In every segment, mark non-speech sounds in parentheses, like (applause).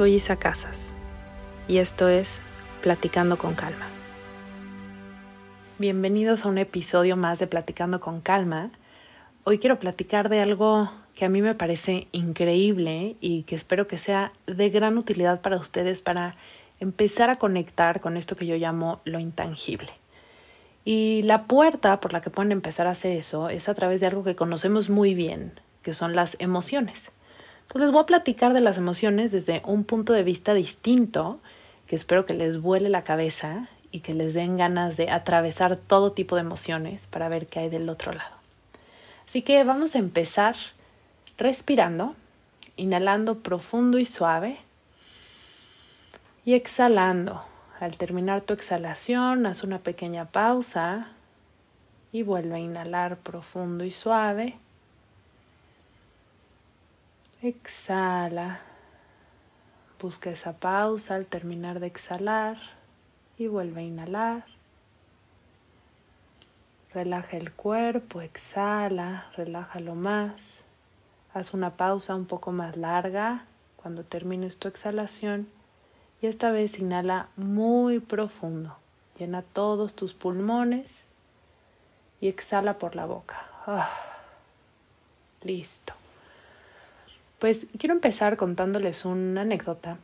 Soy Isa Casas y esto es Platicando con Calma. Bienvenidos a un episodio más de Platicando con Calma. Hoy quiero platicar de algo que a mí me parece increíble y que espero que sea de gran utilidad para ustedes para empezar a conectar con esto que yo llamo lo intangible. Y la puerta por la que pueden empezar a hacer eso es a través de algo que conocemos muy bien, que son las emociones. Les voy a platicar de las emociones desde un punto de vista distinto, que espero que les vuele la cabeza y que les den ganas de atravesar todo tipo de emociones para ver qué hay del otro lado. Así que vamos a empezar respirando, inhalando profundo y suave y exhalando. Al terminar tu exhalación, haz una pequeña pausa y vuelve a inhalar profundo y suave. Exhala. Busca esa pausa al terminar de exhalar y vuelve a inhalar. Relaja el cuerpo, exhala, relájalo más. Haz una pausa un poco más larga cuando termines tu exhalación y esta vez inhala muy profundo. Llena todos tus pulmones y exhala por la boca. Ah, listo. Pues quiero empezar contándoles una anécdota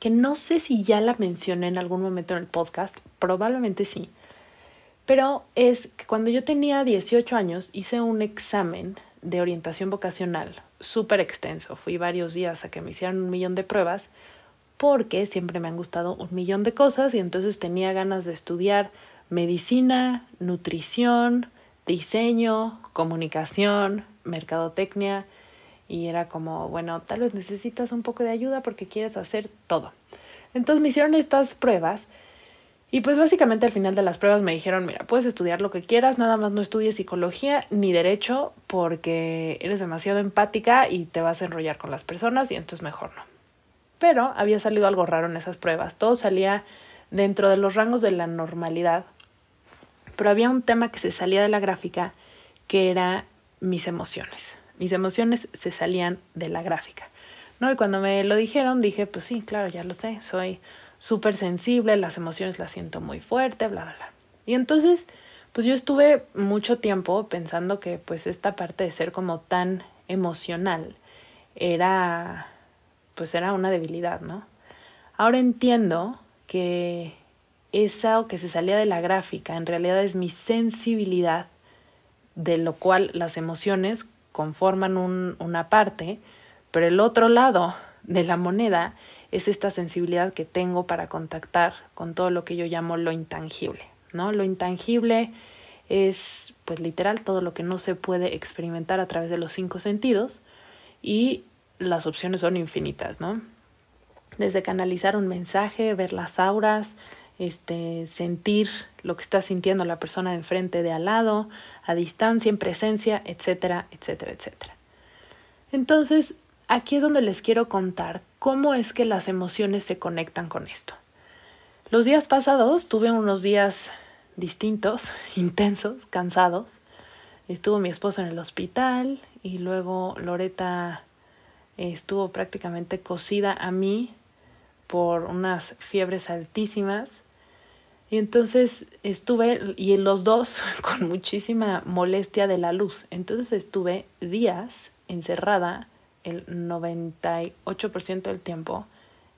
que no sé si ya la mencioné en algún momento en el podcast, probablemente sí, pero es que cuando yo tenía 18 años hice un examen de orientación vocacional súper extenso, fui varios días a que me hicieran un millón de pruebas porque siempre me han gustado un millón de cosas y entonces tenía ganas de estudiar medicina, nutrición, diseño, comunicación, mercadotecnia, y era como, bueno, tal vez necesitas un poco de ayuda porque quieres hacer todo. Entonces me hicieron estas pruebas y pues básicamente al final de las pruebas me dijeron, mira, puedes estudiar lo que quieras, nada más no estudies psicología ni derecho porque eres demasiado empática y te vas a enrollar con las personas y entonces mejor no. Pero había salido algo raro en esas pruebas, todo salía dentro de los rangos de la normalidad, pero había un tema que se salía de la gráfica que era mis emociones mis emociones se salían de la gráfica. ¿no? Y cuando me lo dijeron, dije, pues sí, claro, ya lo sé, soy súper sensible, las emociones las siento muy fuerte, bla, bla, bla. Y entonces, pues yo estuve mucho tiempo pensando que pues esta parte de ser como tan emocional era, pues era una debilidad, ¿no? Ahora entiendo que esa que se salía de la gráfica en realidad es mi sensibilidad, de lo cual las emociones conforman una parte, pero el otro lado de la moneda es esta sensibilidad que tengo para contactar con todo lo que yo llamo lo intangible, ¿no? Lo intangible es, pues literal, todo lo que no se puede experimentar a través de los cinco sentidos y las opciones son infinitas, ¿no? Desde canalizar un mensaje, ver las auras, este, sentir lo que está sintiendo la persona de enfrente de al lado, a distancia, en presencia, etcétera, etcétera, etcétera. Entonces, aquí es donde les quiero contar cómo es que las emociones se conectan con esto. Los días pasados tuve unos días distintos, (laughs) intensos, cansados. Estuvo mi esposo en el hospital y luego Loreta estuvo prácticamente cosida a mí por unas fiebres altísimas y entonces estuve, y los dos (laughs) con muchísima molestia de la luz. Entonces estuve días encerrada el 98% del tiempo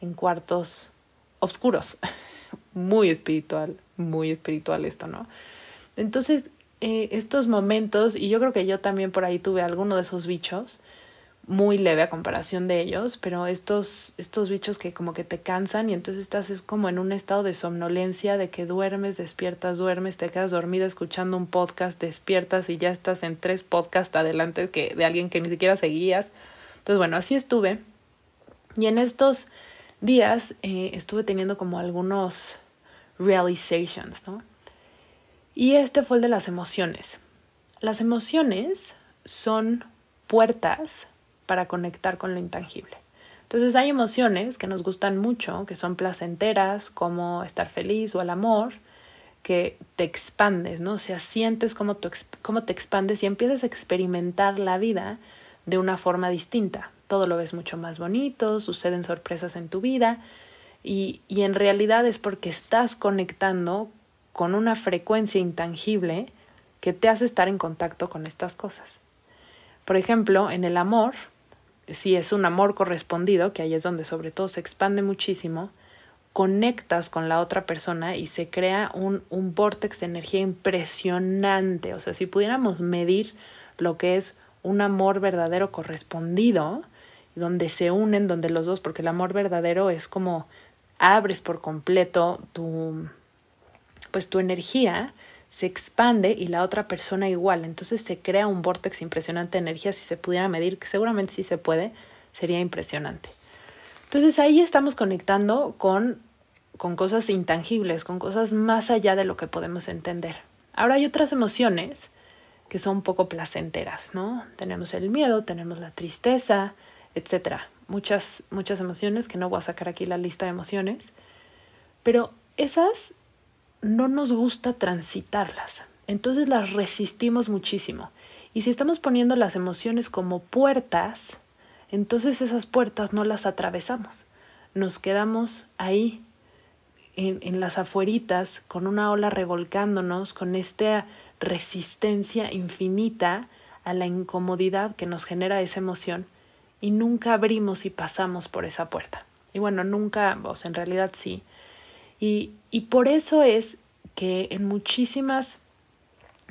en cuartos oscuros. (laughs) muy espiritual, muy espiritual esto, ¿no? Entonces, eh, estos momentos, y yo creo que yo también por ahí tuve alguno de esos bichos, muy leve a comparación de ellos, pero estos, estos bichos que como que te cansan y entonces estás es como en un estado de somnolencia, de que duermes, despiertas, duermes, te quedas dormida escuchando un podcast, despiertas y ya estás en tres podcasts adelante que, de alguien que ni siquiera seguías. Entonces, bueno, así estuve. Y en estos días eh, estuve teniendo como algunos realizations, ¿no? Y este fue el de las emociones. Las emociones son puertas para conectar con lo intangible. Entonces hay emociones que nos gustan mucho, que son placenteras, como estar feliz o el amor, que te expandes, ¿no? O sea, sientes cómo, cómo te expandes y empiezas a experimentar la vida de una forma distinta todo lo ves mucho más bonito, suceden sorpresas en tu vida y, y en realidad es porque estás conectando con una frecuencia intangible que te hace estar en contacto con estas cosas. Por ejemplo, en el amor, si es un amor correspondido, que ahí es donde sobre todo se expande muchísimo, conectas con la otra persona y se crea un, un vortex de energía impresionante. O sea, si pudiéramos medir lo que es un amor verdadero correspondido, donde se unen, donde los dos, porque el amor verdadero es como abres por completo tu, pues tu energía se expande y la otra persona igual. Entonces se crea un vortex impresionante de energía. Si se pudiera medir, que seguramente sí se puede, sería impresionante. Entonces ahí estamos conectando con, con cosas intangibles, con cosas más allá de lo que podemos entender. Ahora hay otras emociones que son poco placenteras, ¿no? Tenemos el miedo, tenemos la tristeza, etcétera. Muchas, muchas emociones, que no voy a sacar aquí la lista de emociones, pero esas no nos gusta transitarlas. Entonces las resistimos muchísimo. Y si estamos poniendo las emociones como puertas, entonces esas puertas no las atravesamos. Nos quedamos ahí, en, en las afueritas, con una ola revolcándonos, con esta resistencia infinita a la incomodidad que nos genera esa emoción y nunca abrimos y pasamos por esa puerta. Y bueno, nunca, o sea, en realidad sí. Y, y por eso es que en muchísimas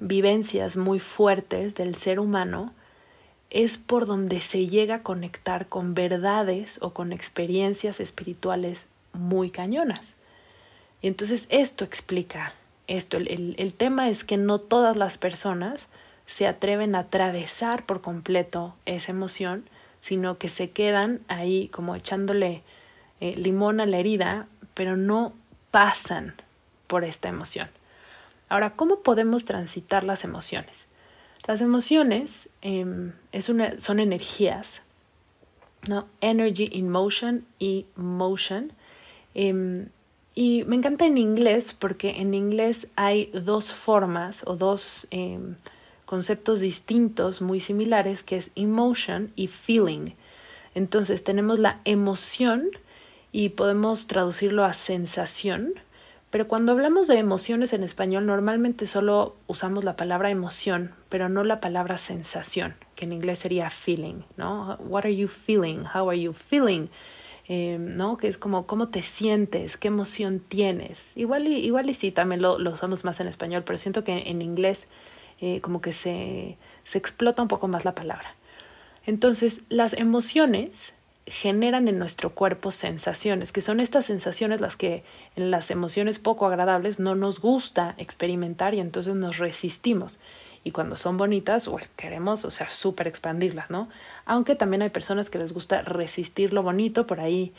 vivencias muy fuertes del ser humano es por donde se llega a conectar con verdades o con experiencias espirituales muy cañonas. Y entonces esto explica esto. El, el, tema es que no todas las personas se atreven a atravesar por completo esa emoción sino que se quedan ahí como echándole eh, limón a la herida, pero no pasan por esta emoción. Ahora, ¿cómo podemos transitar las emociones? Las emociones em, es una, son energías, ¿no? Energy in motion y motion. Em, y me encanta en inglés porque en inglés hay dos formas o dos em, conceptos distintos, muy similares, que es emotion y feeling. Entonces tenemos la emoción y podemos traducirlo a sensación, pero cuando hablamos de emociones en español normalmente solo usamos la palabra emoción, pero no la palabra sensación, que en inglés sería feeling, ¿no? What are you feeling? How are you feeling? Eh, ¿no? Que es como cómo te sientes, qué emoción tienes. Igual y, igual y sí, también lo, lo usamos más en español, pero siento que en inglés eh, como que se, se explota un poco más la palabra. Entonces, las emociones generan en nuestro cuerpo sensaciones, que son estas sensaciones las que en las emociones poco agradables no nos gusta experimentar y entonces nos resistimos. Y cuando son bonitas, queremos, o sea, súper expandirlas, ¿no? Aunque también hay personas que les gusta resistir lo bonito por ahí,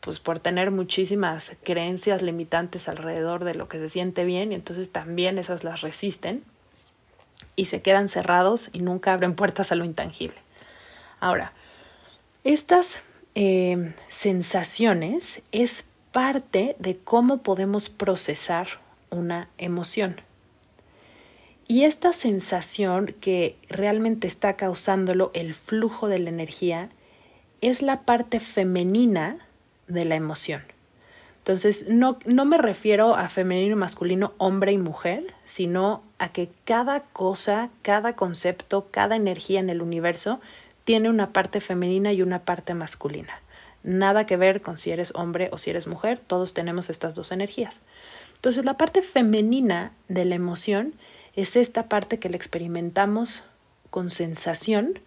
pues por tener muchísimas creencias limitantes alrededor de lo que se siente bien y entonces también esas las resisten y se quedan cerrados y nunca abren puertas a lo intangible. Ahora, estas eh, sensaciones es parte de cómo podemos procesar una emoción. Y esta sensación que realmente está causándolo el flujo de la energía es la parte femenina de la emoción. Entonces, no, no me refiero a femenino y masculino, hombre y mujer, sino a que cada cosa, cada concepto, cada energía en el universo tiene una parte femenina y una parte masculina. Nada que ver con si eres hombre o si eres mujer, todos tenemos estas dos energías. Entonces la parte femenina de la emoción es esta parte que la experimentamos con sensación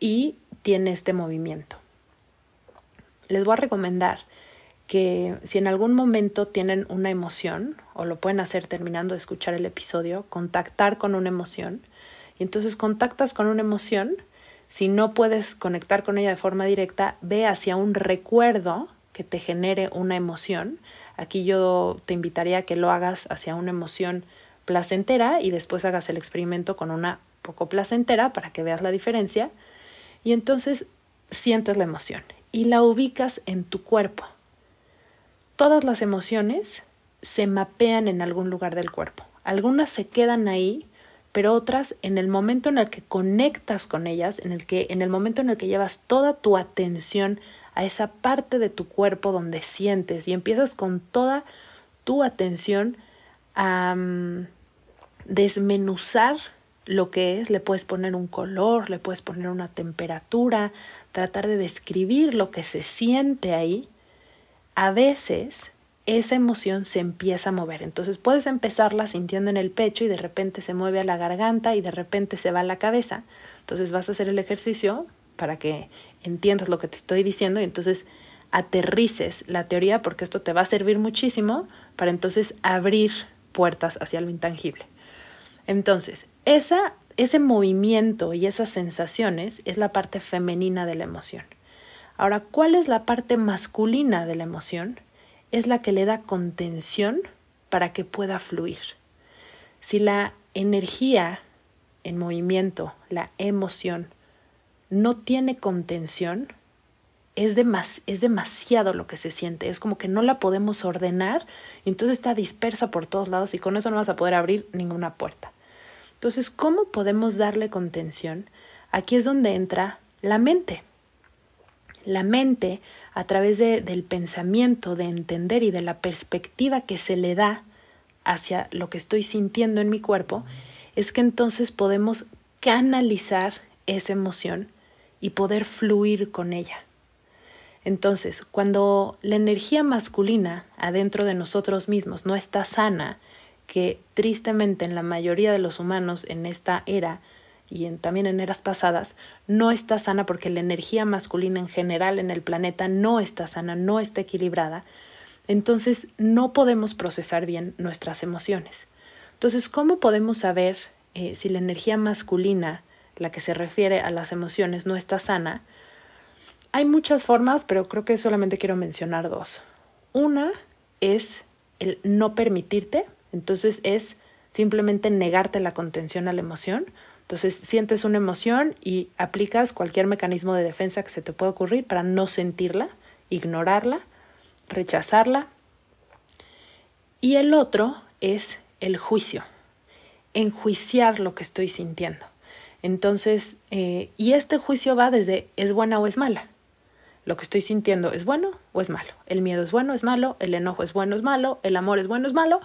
y tiene este movimiento. Les voy a recomendar que si en algún momento tienen una emoción, o lo pueden hacer terminando de escuchar el episodio, contactar con una emoción. Y entonces contactas con una emoción, si no puedes conectar con ella de forma directa, ve hacia un recuerdo que te genere una emoción. Aquí yo te invitaría a que lo hagas hacia una emoción placentera y después hagas el experimento con una poco placentera para que veas la diferencia. Y entonces sientes la emoción y la ubicas en tu cuerpo. Todas las emociones se mapean en algún lugar del cuerpo. Algunas se quedan ahí, pero otras en el momento en el que conectas con ellas, en el que en el momento en el que llevas toda tu atención a esa parte de tu cuerpo donde sientes y empiezas con toda tu atención a mm, desmenuzar lo que es, le puedes poner un color, le puedes poner una temperatura, tratar de describir lo que se siente ahí, a veces esa emoción se empieza a mover. Entonces puedes empezarla sintiendo en el pecho y de repente se mueve a la garganta y de repente se va a la cabeza. Entonces vas a hacer el ejercicio para que entiendas lo que te estoy diciendo y entonces aterrices la teoría porque esto te va a servir muchísimo para entonces abrir puertas hacia lo intangible. Entonces, esa, ese movimiento y esas sensaciones es la parte femenina de la emoción. Ahora, ¿cuál es la parte masculina de la emoción? Es la que le da contención para que pueda fluir. Si la energía en movimiento, la emoción, no tiene contención, es, es, demasiado lo que se siente, es como que no la podemos ordenar, entonces está dispersa por todos lados y con eso no vas a poder abrir ninguna puerta. Entonces, ¿cómo podemos darle contención? Aquí es donde entra la mente. La mente, a través del pensamiento, de entender y de la perspectiva que se le da hacia lo que estoy sintiendo en mi cuerpo, es que entonces podemos canalizar esa emoción y poder fluir con ella. Entonces, cuando la energía masculina adentro de nosotros mismos no está sana, que tristemente en la mayoría de los humanos en esta era y también en eras pasadas, no está sana porque la energía masculina en general en el planeta no está sana, no está equilibrada, entonces no podemos procesar bien nuestras emociones. Entonces, ¿cómo podemos saber eh, si la energía masculina, la que se refiere a las emociones, no está sana? Hay muchas formas, pero creo que solamente quiero mencionar dos. Una es el no permitirte, entonces es simplemente negarte la contención a la emoción. Entonces sientes una emoción y aplicas cualquier mecanismo de defensa que se te pueda ocurrir para no sentirla, ignorarla, rechazarla. Y el otro es el juicio, enjuiciar lo que estoy sintiendo. Entonces, eh, y este juicio va desde es buena o es mala. Lo que estoy sintiendo es bueno o es malo. El miedo es bueno o es malo. El enojo es bueno o es malo. El amor es bueno o es malo.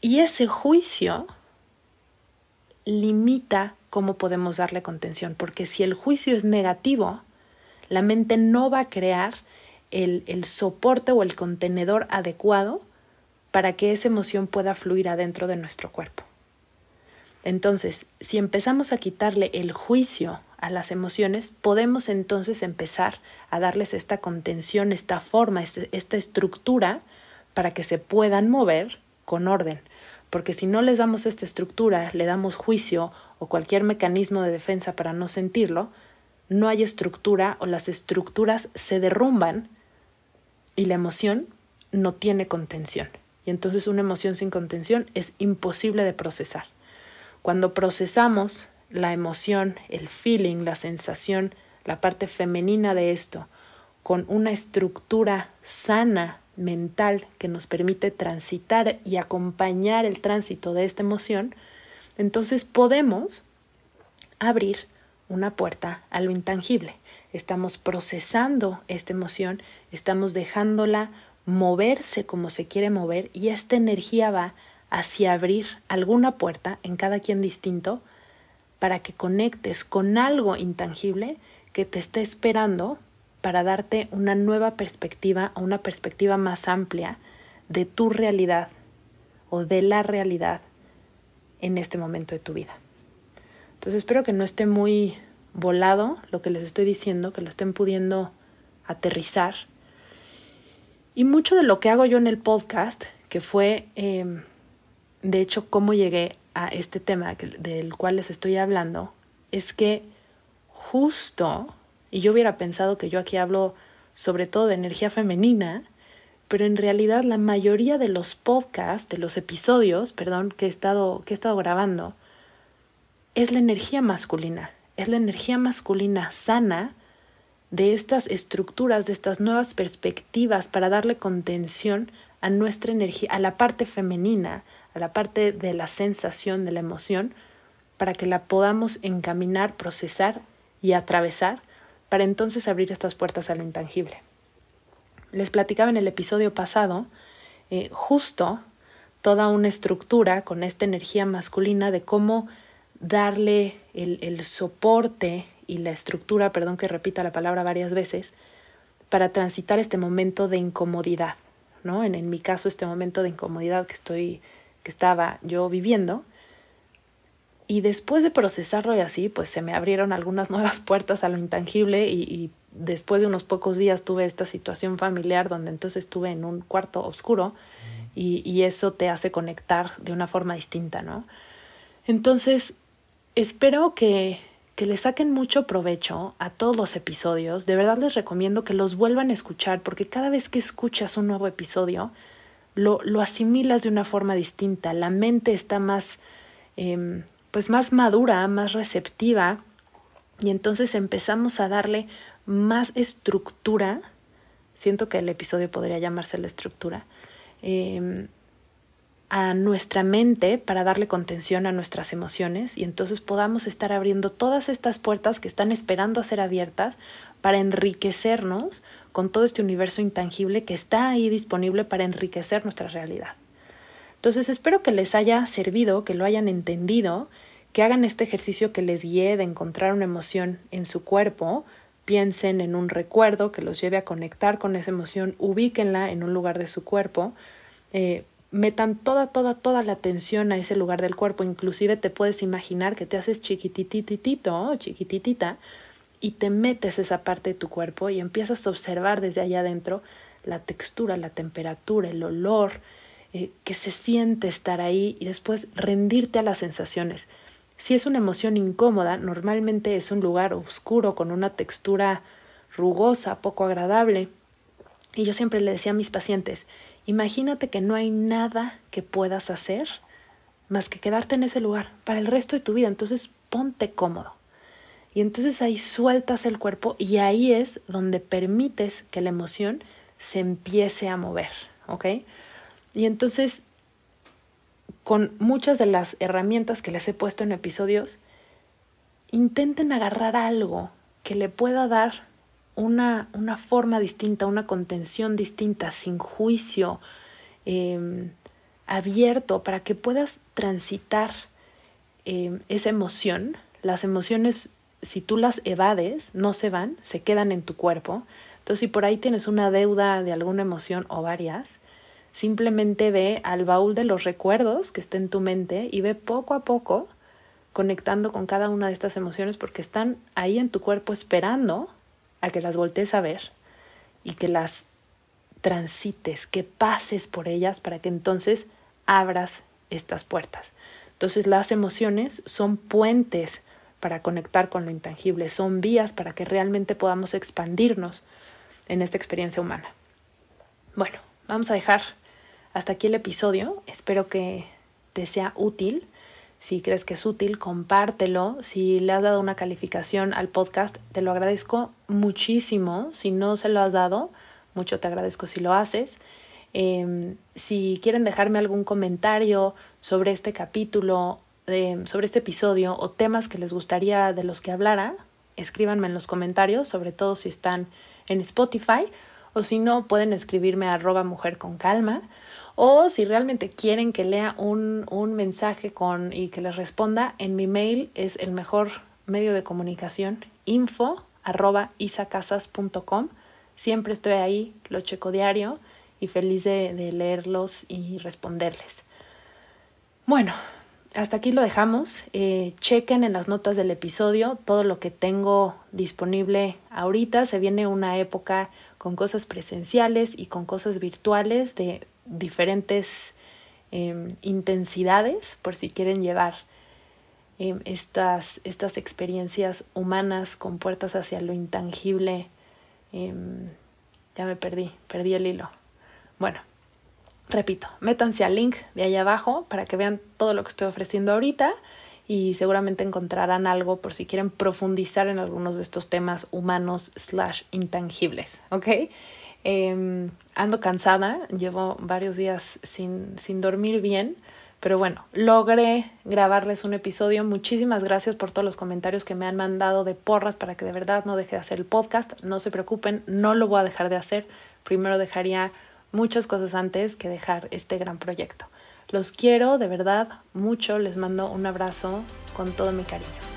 Y ese juicio limita cómo podemos darle contención, porque si el juicio es negativo, la mente no va a crear el, el, soporte o el contenedor adecuado para que esa emoción pueda fluir adentro de nuestro cuerpo. Entonces, si empezamos a quitarle el juicio a las emociones, podemos entonces empezar a darles esta contención, esta forma, este, esta estructura para que se puedan mover con orden porque si no les damos esta estructura, le damos juicio o cualquier mecanismo de defensa para no sentirlo, no hay estructura o las estructuras se derrumban y la emoción no tiene contención. Y entonces una emoción sin contención es imposible de procesar. Cuando procesamos la emoción, el feeling, la sensación, la parte femenina de esto, con una estructura sana mental que nos permite transitar y acompañar el tránsito de esta emoción, entonces podemos abrir una puerta a lo intangible. Estamos procesando esta emoción, estamos dejándola moverse como se quiere mover y esta energía va hacia abrir alguna puerta en cada quien distinto para que conectes con algo intangible que te está esperando para darte una nueva perspectiva o una perspectiva más amplia de tu realidad o de la realidad en este momento de tu vida. Entonces espero que no esté muy volado lo que les estoy diciendo, que lo estén pudiendo aterrizar. Y mucho de lo que hago yo en el podcast, que fue, em, de hecho, cómo llegué a este tema del cual les estoy hablando, es que justo, y yo hubiera pensado que yo aquí hablo sobre todo de energía femenina, pero en realidad la mayoría de los podcasts, de los episodios, perdón, que he estado, que he estado grabando, es la energía masculina, es la energía masculina sana de estas estructuras, de estas nuevas perspectivas para darle contención a nuestra energía, a la parte femenina, a la parte de la sensación, de la emoción, para que la podamos encaminar, procesar y atravesar, para entonces abrir estas puertas a lo intangible. Les platicaba en el episodio pasado eh, justo toda una estructura con esta energía masculina de cómo darle el, el soporte y la estructura, perdón que repita la palabra varias veces, para transitar este momento de incomodidad, ¿no? En, en mi caso, este momento de incomodidad que estoy, que estaba yo viviendo. Y después de procesarlo y así, pues se me abrieron algunas nuevas puertas a lo intangible y, y después de unos pocos días tuve esta situación familiar donde entonces estuve en un cuarto oscuro y, y eso te hace conectar de una forma distinta, ¿no? Entonces, espero que que le saquen mucho provecho a todos los episodios. De verdad les recomiendo que los vuelvan a escuchar porque cada vez que escuchas un nuevo episodio, lo, lo asimilas de una forma distinta. La mente está más, eh, pues más madura, más receptiva y entonces empezamos a darle más estructura. Siento que el episodio podría llamarse la estructura. Eh, a nuestra mente para darle contención a nuestras emociones y entonces podamos estar abriendo todas estas puertas que están esperando a ser abiertas para enriquecernos con todo este universo intangible que está ahí disponible para enriquecer nuestra realidad. Entonces espero que les haya servido, que lo hayan entendido, que hagan este ejercicio que les guíe de encontrar una emoción en su cuerpo, piensen en un recuerdo que los lleve a conectar con esa emoción, ubíquenla en un lugar de su cuerpo, eh, metan toda, toda, toda la atención a ese lugar del cuerpo. Inclusive te puedes imaginar que te haces chiquitititito, chiquititita, y te metes esa parte de tu cuerpo y empiezas a observar desde allá adentro la textura, la temperatura, el olor, eh, que se siente estar ahí y después rendirte a las sensaciones. Si es una emoción incómoda, normalmente es un lugar oscuro con una textura rugosa, poco agradable. Y yo siempre le decía a mis pacientes, Imagínate que no hay nada que puedas hacer más que quedarte en ese lugar para el resto de tu vida. Entonces ponte cómodo. Y entonces ahí sueltas el cuerpo y ahí es donde permites que la emoción se empiece a mover, ¿ok? Y entonces, con muchas de las herramientas que les he puesto en episodios, intenten agarrar algo que le pueda dar una, una forma distinta, una contención distinta, sin juicio, em, abierto, para que puedas transitar em, esa emoción. Las emociones, si tú las evades, no se van, se quedan en tu cuerpo. Entonces, si por ahí tienes una deuda de alguna emoción o varias, simplemente ve al baúl de los recuerdos que está en tu mente y ve poco a poco conectando con cada una de estas emociones porque están ahí en tu cuerpo esperando a que las voltees a ver y que las transites, que pases por ellas para que entonces abras estas puertas. Entonces las emociones son puentes para conectar con lo intangible, son vías para que realmente podamos expandirnos en esta experiencia humana. Bueno, vamos a dejar hasta aquí el episodio. Espero que te sea útil. Si crees que es útil, compártelo. Si le has dado una calificación al podcast, te lo agradezco muchísimo. Si no se lo has dado, mucho te agradezco si lo haces. Em, si quieren dejarme algún comentario sobre este capítulo, em, sobre este episodio o temas que les gustaría de los que hablara, escríbanme en los comentarios, sobre todo si están en Spotify o si no, pueden escribirme a arroba mujer con calma o si realmente quieren que lea un, un mensaje con, y que les responda, en mi mail es el mejor medio de comunicación, info isacasas.com. Siempre estoy ahí, lo checo diario y feliz de, de leerlos y responderles. Bueno, hasta aquí lo dejamos. Eh, chequen en las notas del episodio todo lo que tengo disponible ahorita. Se viene una época con cosas presenciales y con cosas virtuales de diferentes em, intensidades, por si quieren llevar em, estas, estas experiencias humanas con puertas hacia lo intangible. Em, ya me perdí, perdí el hilo. Bueno, repito, métanse al link de ahí abajo para que vean todo lo que estoy ofreciendo ahorita y seguramente encontrarán algo por si quieren profundizar en algunos de estos temas humanos slash intangibles, ¿ok? Em, ando cansada, llevo varios días sin, sin dormir bien, pero bueno, logré grabarles un episodio. Muchísimas gracias por todos los comentarios que me han mandado de porras para que de verdad no deje de hacer el podcast. No se preocupen, no lo voy a dejar de hacer. Primero dejaría muchas cosas antes que dejar este gran proyecto. Los quiero de verdad mucho, les mando un abrazo con todo mi cariño.